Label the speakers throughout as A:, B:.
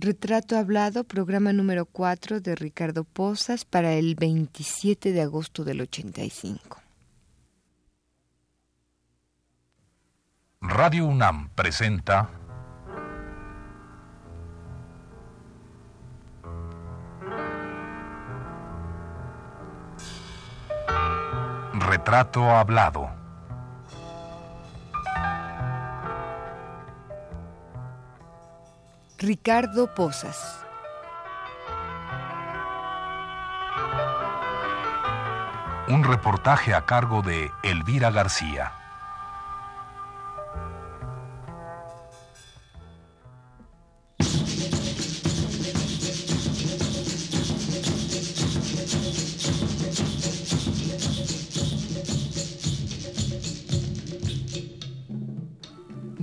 A: Retrato Hablado, programa número 4 de Ricardo Pozas para el 27 de agosto del 85.
B: Radio UNAM presenta Retrato Hablado.
A: Ricardo Pozas.
B: Un reportaje a cargo de Elvira García.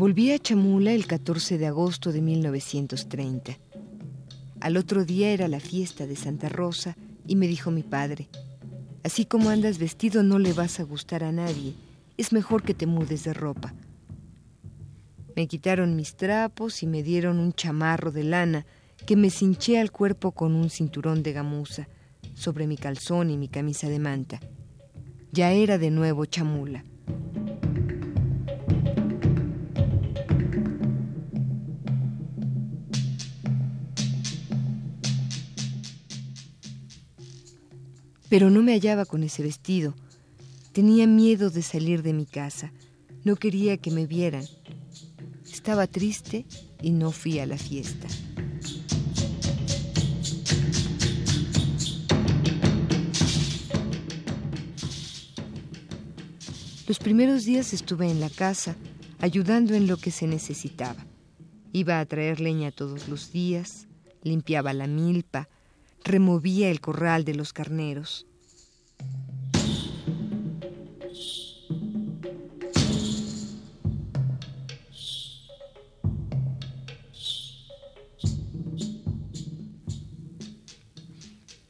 A: Volví a Chamula el 14 de agosto de 1930. Al otro día era la fiesta de Santa Rosa y me dijo mi padre, así como andas vestido no le vas a gustar a nadie, es mejor que te mudes de ropa. Me quitaron mis trapos y me dieron un chamarro de lana que me cinché al cuerpo con un cinturón de gamuza sobre mi calzón y mi camisa de manta. Ya era de nuevo chamula. Pero no me hallaba con ese vestido. Tenía miedo de salir de mi casa. No quería que me vieran. Estaba triste y no fui a la fiesta. Los primeros días estuve en la casa, ayudando en lo que se necesitaba. Iba a traer leña todos los días, limpiaba la milpa, removía el corral de los carneros.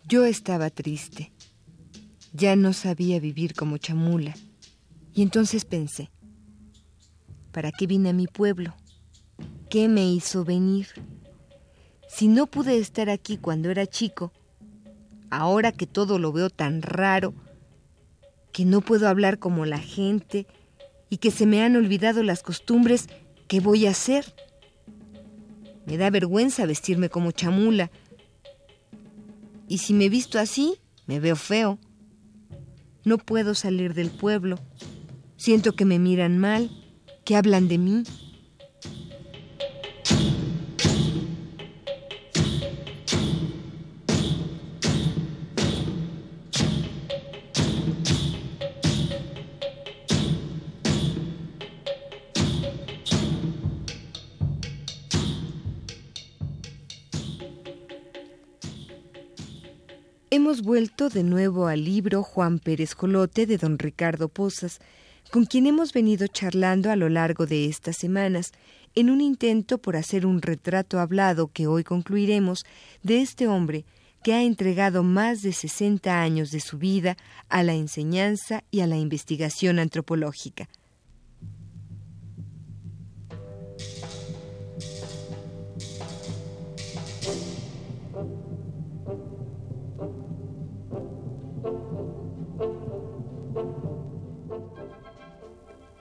A: Yo estaba triste. Ya no sabía vivir como chamula. Y entonces pensé, ¿para qué vine a mi pueblo? ¿Qué me hizo venir? Si no pude estar aquí cuando era chico, ahora que todo lo veo tan raro, que no puedo hablar como la gente y que se me han olvidado las costumbres, ¿qué voy a hacer? Me da vergüenza vestirme como chamula. Y si me visto así, me veo feo. No puedo salir del pueblo. Siento que me miran mal, que hablan de mí. Hemos vuelto de nuevo al libro Juan Pérez Jolote de don Ricardo Pozas, con quien hemos venido charlando a lo largo de estas semanas, en un intento por hacer un retrato hablado que hoy concluiremos de este hombre que ha entregado más de 60 años de su vida a la enseñanza y a la investigación antropológica.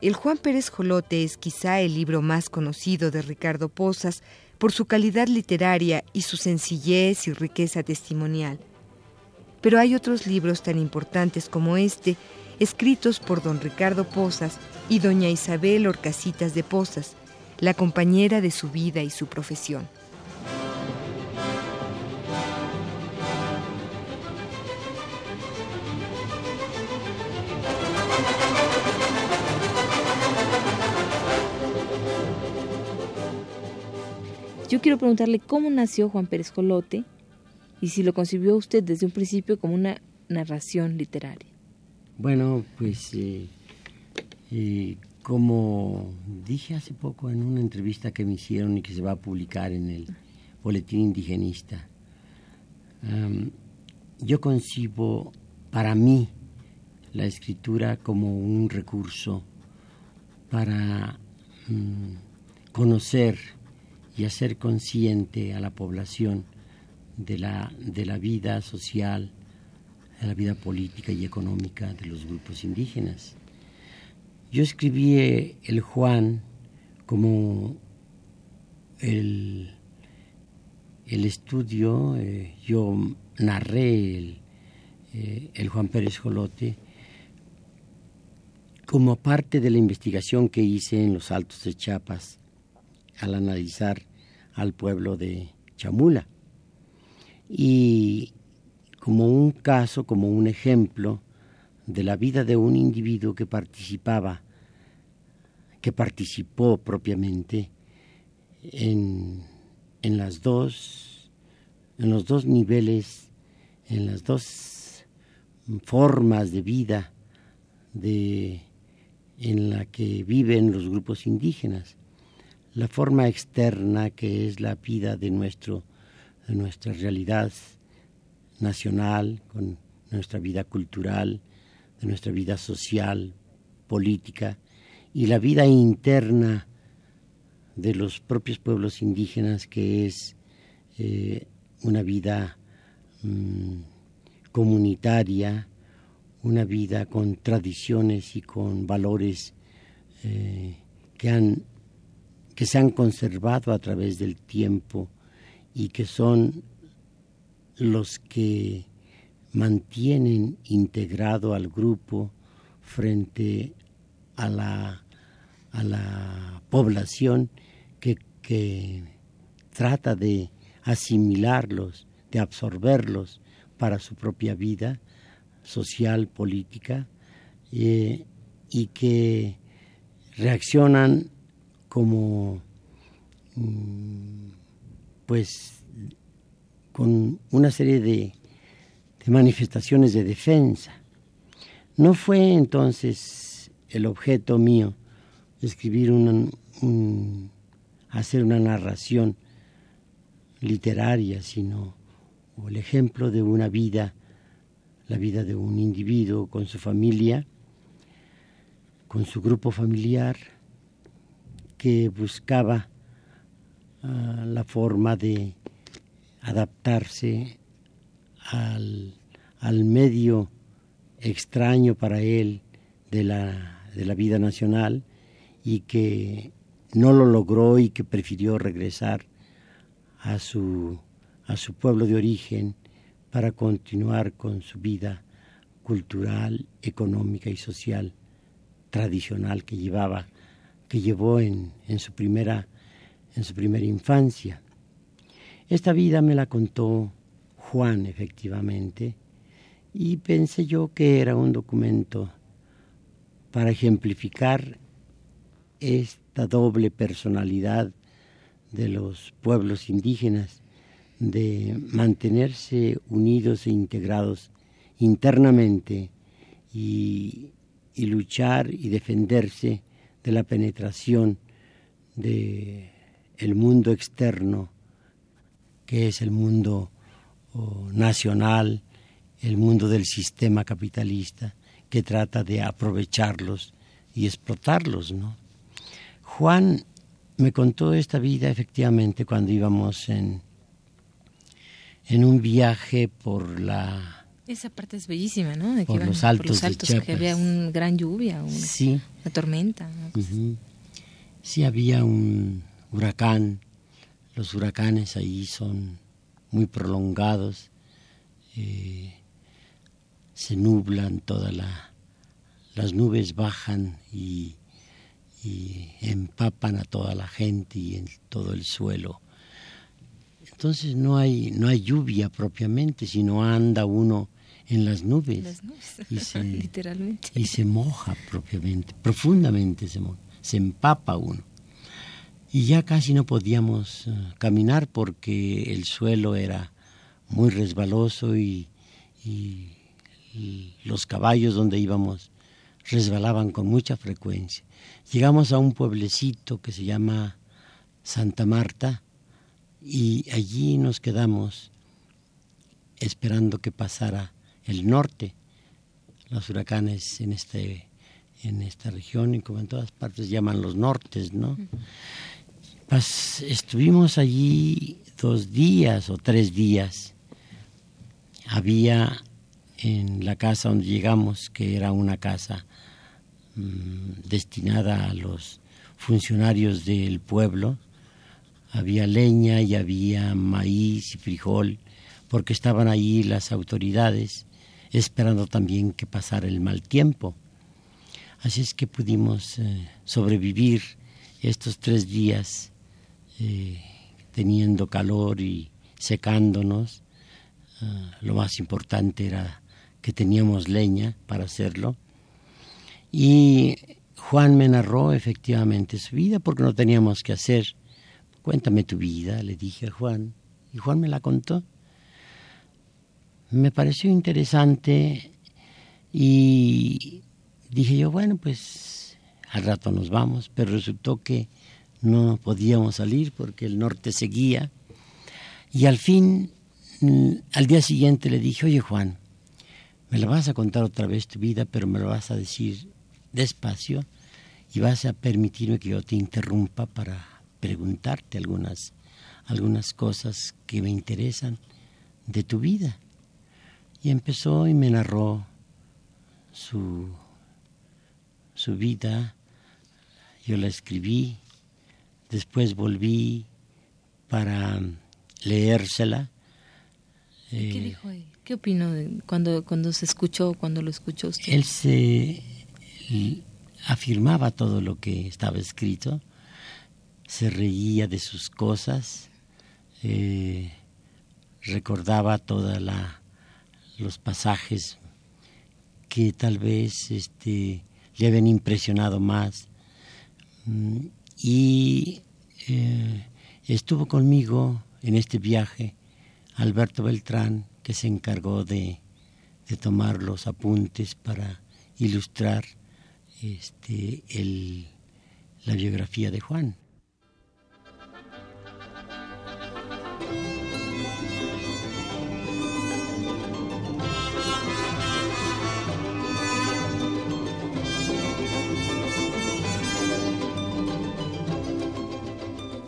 A: El Juan Pérez Jolote es quizá el libro más conocido de Ricardo Pozas por su calidad literaria y su sencillez y riqueza testimonial. Pero hay otros libros tan importantes como este, escritos por don Ricardo Pozas y doña Isabel Orcasitas de Pozas, la compañera de su vida y su profesión.
C: Yo quiero preguntarle cómo nació Juan Pérez Jolote y si lo concibió usted desde un principio como una narración literaria.
D: Bueno, pues eh, eh, como dije hace poco en una entrevista que me hicieron y que se va a publicar en el Boletín Indigenista, yo concibo para mí la escritura como un recurso para mm, conocer y hacer consciente a la población de la, de la vida social, de la vida política y económica de los grupos indígenas. Yo escribí eh, el Juan como el, el estudio, eh, yo narré el, eh, el Juan Pérez Jolote como parte de la investigación que hice en los Altos de Chiapas al analizar al pueblo de Chamula. Y como un caso, como un ejemplo de la vida de un individuo que participaba, que participó propiamente en, en las dos, en los dos niveles, en las dos formas de vida de, en la que viven los grupos indígenas la forma externa que es la vida de, nuestro, de nuestra realidad nacional, con nuestra vida cultural, de nuestra vida social, política, y la vida interna de los propios pueblos indígenas, que es eh, una vida mm, comunitaria, una vida con tradiciones y con valores eh, que han que se han conservado a través del tiempo y que son los que mantienen integrado al grupo frente a la, a la población que, que trata de asimilarlos, de absorberlos para su propia vida social, política, eh, y que reaccionan como mm, pues con una serie de, manifestaciones de defensa. No fue entonces el objeto mío escribir una, hacer una narración literaria, sino el ejemplo de una vida, la vida de un individuo con su familia, con su grupo familiar, que buscaba ah, la forma de adaptarse al, medio extraño para él de la, de la vida nacional y que no lo logró y que prefirió regresar a su, a su pueblo de origen para continuar con su vida cultural, económica y social tradicional que llevaba que llevó en, su primera, en su primera infancia. Esta vida me la contó Juan, efectivamente, y pensé yo que era un documento para ejemplificar esta doble personalidad de los pueblos indígenas, de mantenerse unidos e integrados internamente y, y luchar y defenderse de la penetración de el mundo externo, que es el mundo nacional, el mundo del sistema capitalista, que trata de aprovecharlos y explotarlos, ¿no? Juan me contó esta vida efectivamente cuando íbamos en, en un viaje por la
C: esa parte es bellísima, ¿no? De
D: que por, los altos
C: de que había una gran lluvia, una, tormenta.
D: Sí, había un huracán. Los huracanes ahí son muy prolongados. Eh, se nublan todas las nubes bajan y, y empapan a toda la gente y en todo el suelo entonces no hay no hay lluvia propiamente sino anda uno en las nubes,
C: y se literalmente.
D: y se moja propiamente profundamente se se empapa uno. Y ya casi no podíamos eh, caminar porque el suelo era muy resbaloso y, y los caballos donde íbamos resbalaban con mucha frecuencia. Llegamos a un pueblecito que se llama Santa Marta y allí nos quedamos esperando que pasara el norte. Los huracanes en, este, en esta región y como en todas partes llaman los nortes, ¿no? Pues estuvimos allí dos días o tres días. Había en la casa donde llegamos, que era una casa mm, destinada a los funcionarios del pueblo, había leña y había maíz y frijol, porque estaban allí las autoridades esperando también que pasara el mal tiempo. Así es que pudimos eh, sobrevivir estos tres días eh, teniendo calor y secándonos. Ah, lo más importante era que teníamos leña para hacerlo. Y Juan me narró efectivamente su vida porque no teníamos que hacer. Cuéntame tu vida, le dije a Juan. Y Juan me la contó. Me pareció interesante y dije yo, bueno, pues al rato nos vamos, pero resultó que no podíamos salir porque el norte seguía. Y al fin, mm, al día siguiente le dije, oye Juan, me la vas a contar otra vez tu vida, pero me lo vas a decir despacio y vas a permitirme que yo te interrumpa para preguntarte algunas, algunas cosas que me interesan de tu vida. Y empezó y me narró su, su vida, yo la escribí, después volví para leérsela.
C: ¿Qué eh, dijo? ¿Qué opinó cuando, cuando se escuchó, cuando lo escuchó usted?
D: Él se afirmaba todo lo que estaba escrito, se reía de sus cosas, eh, recordaba todos los pasajes que tal vez este, le habían impresionado más. Mm, y eh, estuvo conmigo en este viaje Alberto Beltrán, que se encargó de, de tomar los apuntes para ilustrar este, el, la biografía de Juan.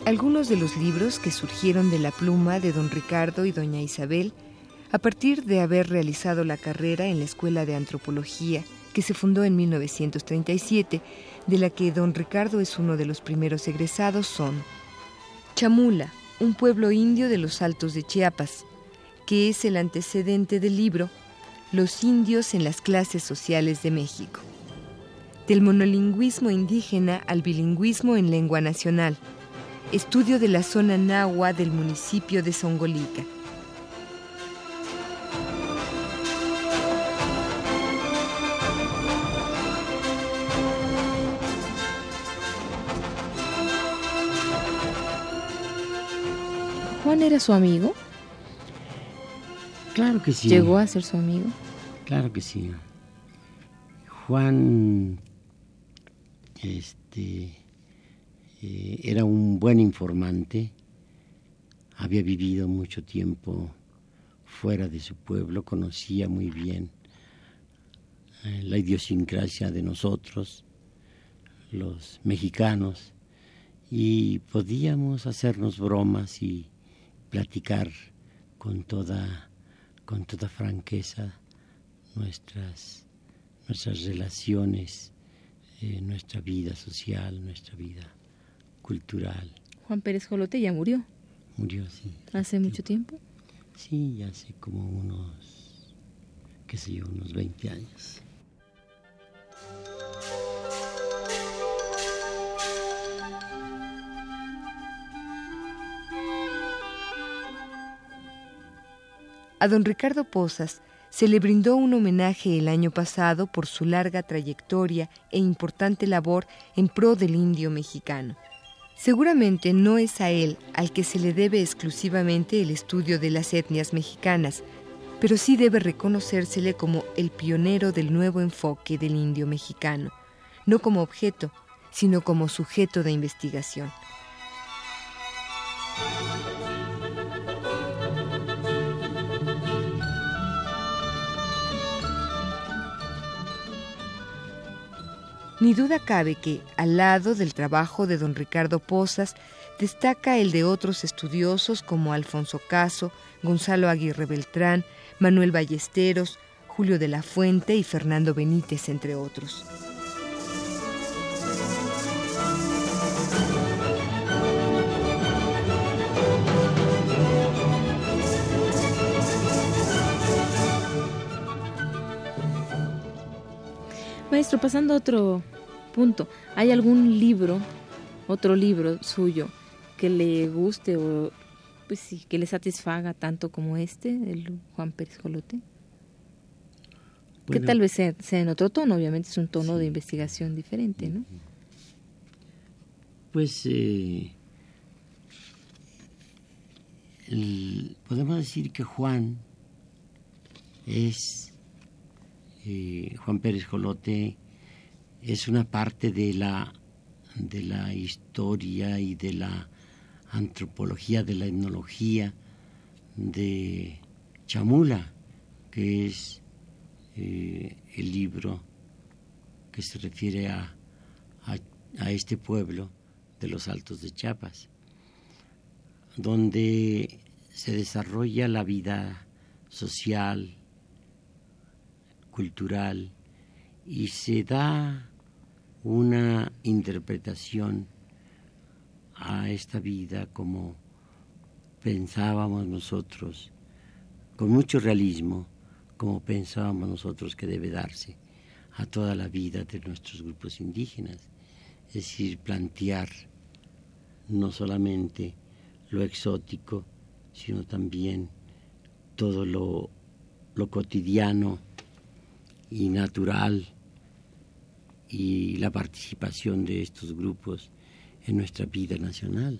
A: Algunos de los libros que surgieron de la pluma de don Ricardo y doña Isabel a partir de haber realizado la carrera en la Escuela de Antropología que se fundó en 1937, de la que don Ricardo es uno de los primeros egresados, son Chamula, un pueblo indio de los Altos de Chiapas, que es el antecedente del libro Los indios en las clases sociales de México. Del monolingüismo indígena al bilingüismo en lengua nacional, estudio de la zona nahua del municipio de Songolica.
C: ¿Juan era su amigo?
D: Claro que sí.
C: ¿Llegó a ser su amigo?
D: Claro que sí. Juan este, eh, era un buen informante, había vivido mucho tiempo fuera de su pueblo, conocía muy bien eh, la idiosincrasia de nosotros, los mexicanos, y podíamos hacernos bromas y platicar con toda, con toda franqueza nuestras, nuestras relaciones, eh, nuestra vida social, nuestra vida cultural.
C: Juan Pérez Jolote ya murió.
D: Murió, sí.
C: ¿Hace mucho tiempo?
D: Sí, hace como unos, qué sé yo, unos 20 años.
A: A don Ricardo Posas se le brindó un homenaje el año pasado por su larga trayectoria e importante labor en pro del indio mexicano. Seguramente no es a él al que se le debe exclusivamente el estudio de las etnias mexicanas, pero sí debe reconocérsele como el pionero del nuevo enfoque del indio mexicano, no como objeto, sino como sujeto de investigación. Ni duda cabe que, al lado del trabajo de don Ricardo Pozas, destaca el de otros estudiosos como Alfonso Caso, Gonzalo Aguirre Beltrán, Manuel Ballesteros, Julio de la Fuente y Fernando Benítez, entre otros.
C: Maestro, pasando a otro punto, ¿hay algún libro, otro libro suyo, que le guste o pues sí, que le satisfaga tanto como este, el Juan Pérez Jolote? que tal vez sea, en otro tono, obviamente es un tono de investigación diferente, ¿no?
D: Pues eh, podemos decir que Juan es, eh, Juan Pérez Jolote es una parte de la, de la historia y de la antropología, de la etnología de Chamula, que es eh, el libro que se refiere a, a, este pueblo de los Altos de Chiapas, donde se desarrolla la vida social, cultural, y se da una interpretación a esta vida como pensábamos nosotros, con mucho realismo, como pensábamos nosotros que debe darse a toda la vida de nuestros grupos indígenas. Es decir, plantear no solamente lo exótico, sino también todo lo, lo cotidiano y natural y la participación de estos grupos en nuestra vida nacional.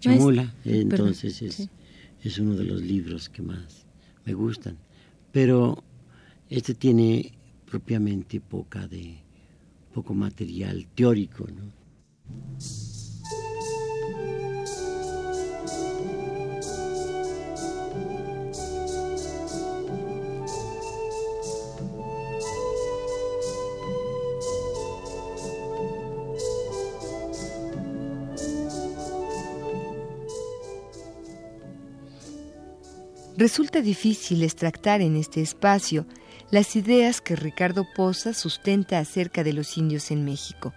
D: Chamula, entonces, es, es uno de los libros que más me gustan pero este tiene propiamente poca de poco material teórico, ¿no?
A: Resulta difícil extractar en este espacio las ideas que Ricardo Poza sustenta acerca de los indios en México,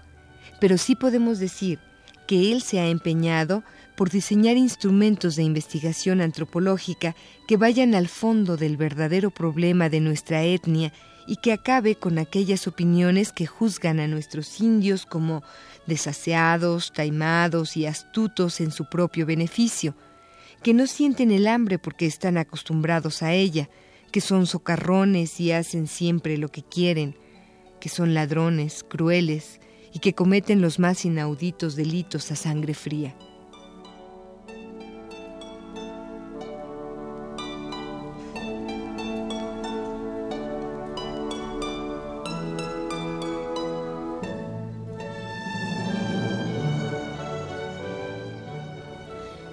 A: pero sí podemos decir que él se ha empeñado por diseñar instrumentos de investigación antropológica que vayan al fondo del verdadero problema de nuestra etnia y que acabe con aquellas opiniones que juzgan a nuestros indios como desaseados, taimados y astutos en su propio beneficio, que no sienten el hambre porque están acostumbrados a ella, que son socarrones y hacen siempre lo que quieren, que son ladrones, crueles y que cometen los más inauditos delitos a sangre fría.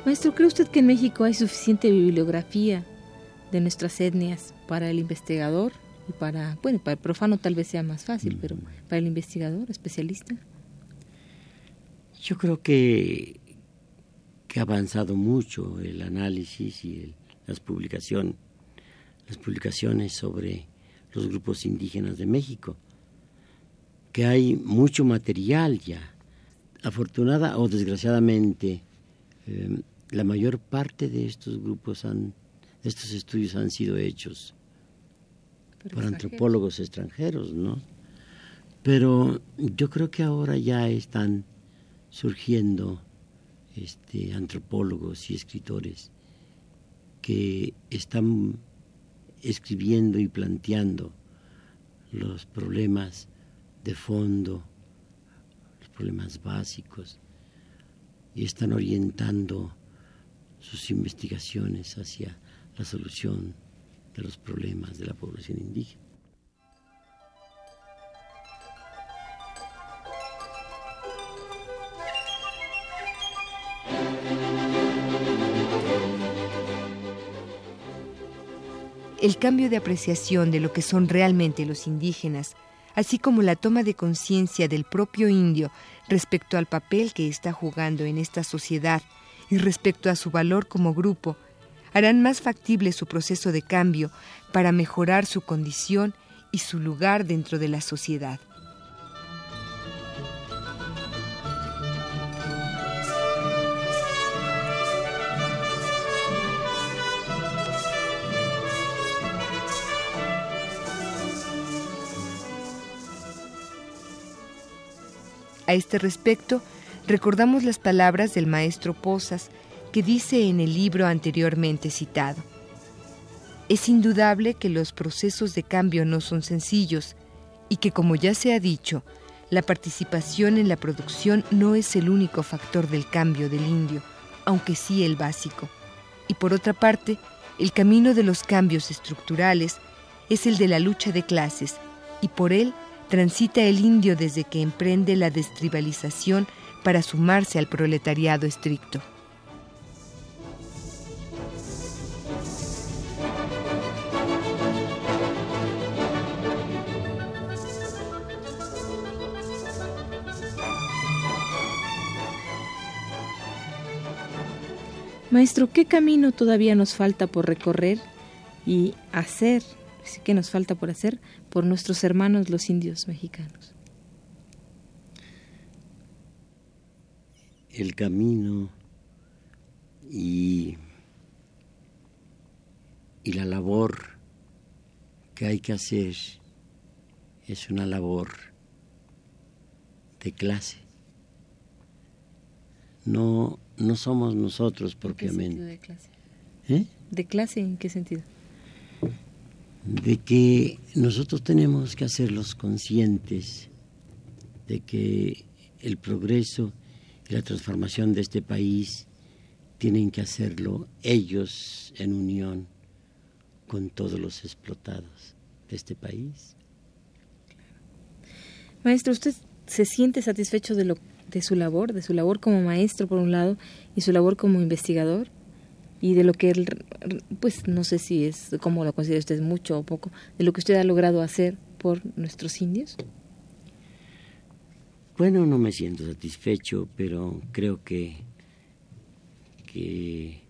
C: Maestro, ¿cree usted que en México hay suficiente bibliografía de nuestras etnias para el investigador y para, bueno, para el profano tal vez sea más fácil, pero para el investigador, especialista?
D: Yo creo que, que ha avanzado mucho el análisis y las publicaciones, las publicaciones sobre los grupos indígenas de México, que hay mucho material ya. Afortunada o desgraciadamente, eh, la mayor parte de estos grupos han, estos estudios han sido hechos por antropólogos extranjeros, ¿no? Pero yo creo que ahora ya están surgiendo este, antropólogos y escritores que están escribiendo y planteando los problemas de fondo, los problemas básicos, y están orientando sus investigaciones hacia la solución de los problemas de la población indígena.
A: El cambio de apreciación de lo que son realmente los indígenas así como la toma de conciencia del propio indio respecto al papel que está jugando en esta sociedad y respecto a su valor como grupo, harán más factible su proceso de cambio para mejorar su condición y su lugar dentro de la sociedad. A este respecto, recordamos las palabras del maestro Posas que dice en el libro anteriormente citado. Es indudable que los procesos de cambio no son sencillos y que, como ya se ha dicho, la participación en la producción no es el único factor del cambio del indio, aunque sí el básico. Y por otra parte, el camino de los cambios estructurales es el de la lucha de clases, y por él transita el indio desde que emprende la destribalización para sumarse al proletariado estricto.
C: Maestro, ¿qué camino todavía nos falta por recorrer y hacer? ¿Qué nos falta por hacer por nuestros hermanos los indios mexicanos?
D: El camino y, y la labor que hay que hacer es una labor de clase. No no somos nosotros propiamente.
C: de clase? ¿Eh? ¿De clase en qué sentido?
D: De que nosotros tenemos que hacerlos conscientes de que el progreso y la transformación de este país tienen que hacerlo ellos en unión con todos los explotados de este país.
C: Maestro, ¿usted se siente satisfecho de lo de su labor, de su labor como maestro por un lado y su labor como investigador y de lo que él, pues no sé si es, como lo considera usted, mucho o poco, de lo que usted ha logrado hacer por nuestros indios?
D: Bueno, no me siento satisfecho, pero creo que, he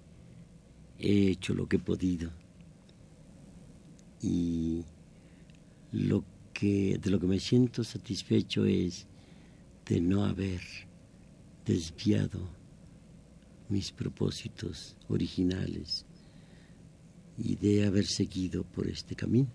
D: hecho lo que he podido. Y lo que, de lo que me siento satisfecho es de no haber desviado mis propósitos originales y de haber seguido por este camino.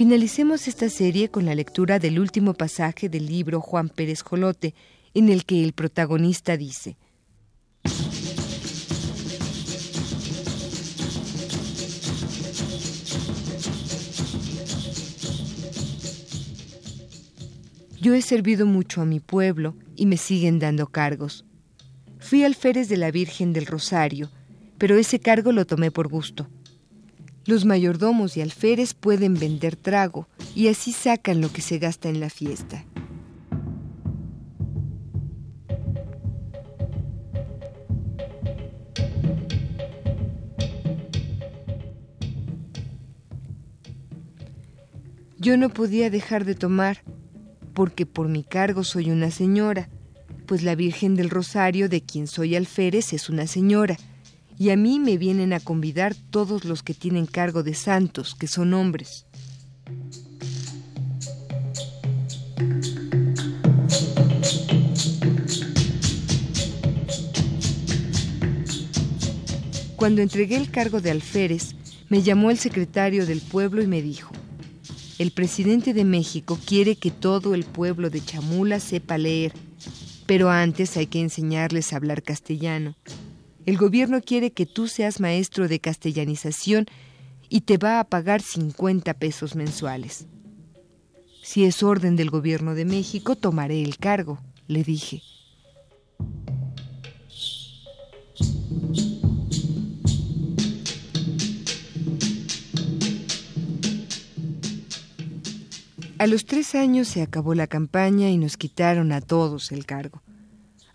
A: Finalicemos esta serie con la lectura del último pasaje del libro Juan Pérez Jolote, en el que el protagonista dice, Yo he servido mucho a mi pueblo y me siguen dando cargos. Fui alférez de la Virgen del Rosario, pero ese cargo lo tomé por gusto. Los mayordomos y alférez pueden vender trago y así sacan lo que se gasta en la fiesta. Yo no podía dejar de tomar, porque por mi cargo soy una señora, pues la Virgen del Rosario de quien soy alférez es una señora y a mí me vienen a convidar todos los que tienen cargo de santos, que son hombres. Cuando entregué el cargo de alférez, me llamó el secretario del pueblo y me dijo, el presidente de México quiere que todo el pueblo de Chamula sepa leer, pero antes hay que enseñarles a hablar castellano. El gobierno quiere que tú seas maestro de castellanización y te va a pagar 50 pesos mensuales. Si es orden del gobierno de México, tomaré el cargo, le dije. A los tres años se acabó la campaña y nos quitaron a todos el cargo.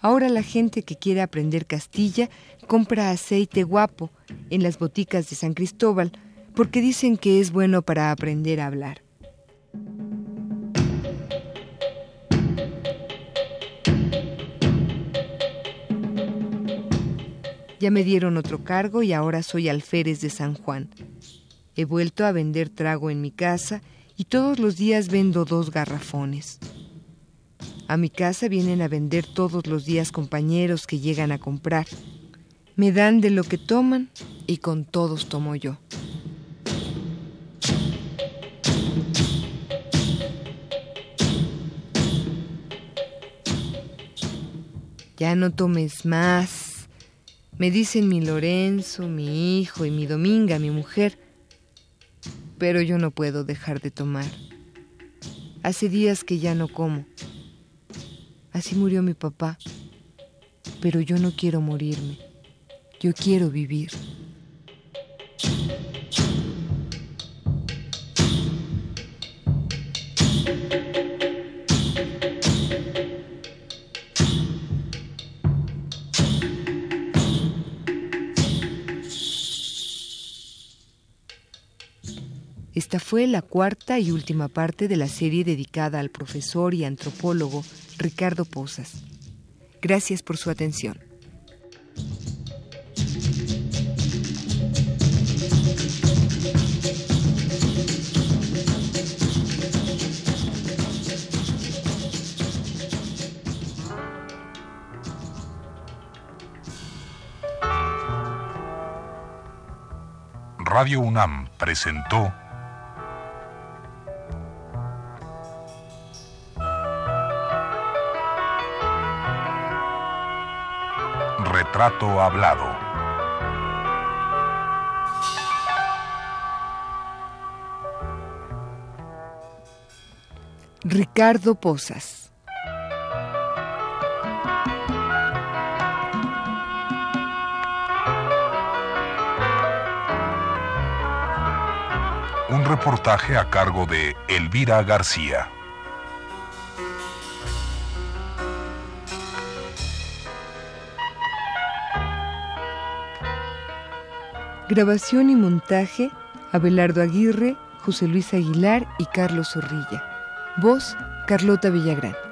A: Ahora la gente que quiere aprender Castilla compra aceite guapo en las boticas de San Cristóbal porque dicen que es bueno para aprender a hablar. Ya me dieron otro cargo y ahora soy alférez de San Juan. He vuelto a vender trago en mi casa y todos los días vendo dos garrafones. A mi casa vienen a vender todos los días compañeros que llegan a comprar. Me dan de lo que toman y con todos tomo yo. Ya no tomes más. Me dicen mi Lorenzo, mi hijo y mi Dominga, mi mujer. Pero yo no puedo dejar de tomar. Hace días que ya no como. Así murió mi papá. Pero yo no quiero morirme. Yo quiero vivir. Esta fue la cuarta y última parte de la serie dedicada al profesor y antropólogo Ricardo Posas. Gracias por su atención.
B: Radio UNAM presentó Retrato Hablado.
A: Ricardo Posas.
B: Un reportaje a cargo de Elvira García.
A: Grabación y montaje, Abelardo Aguirre, José Luis Aguilar y Carlos Zorrilla. Voz, Carlota Villagrán.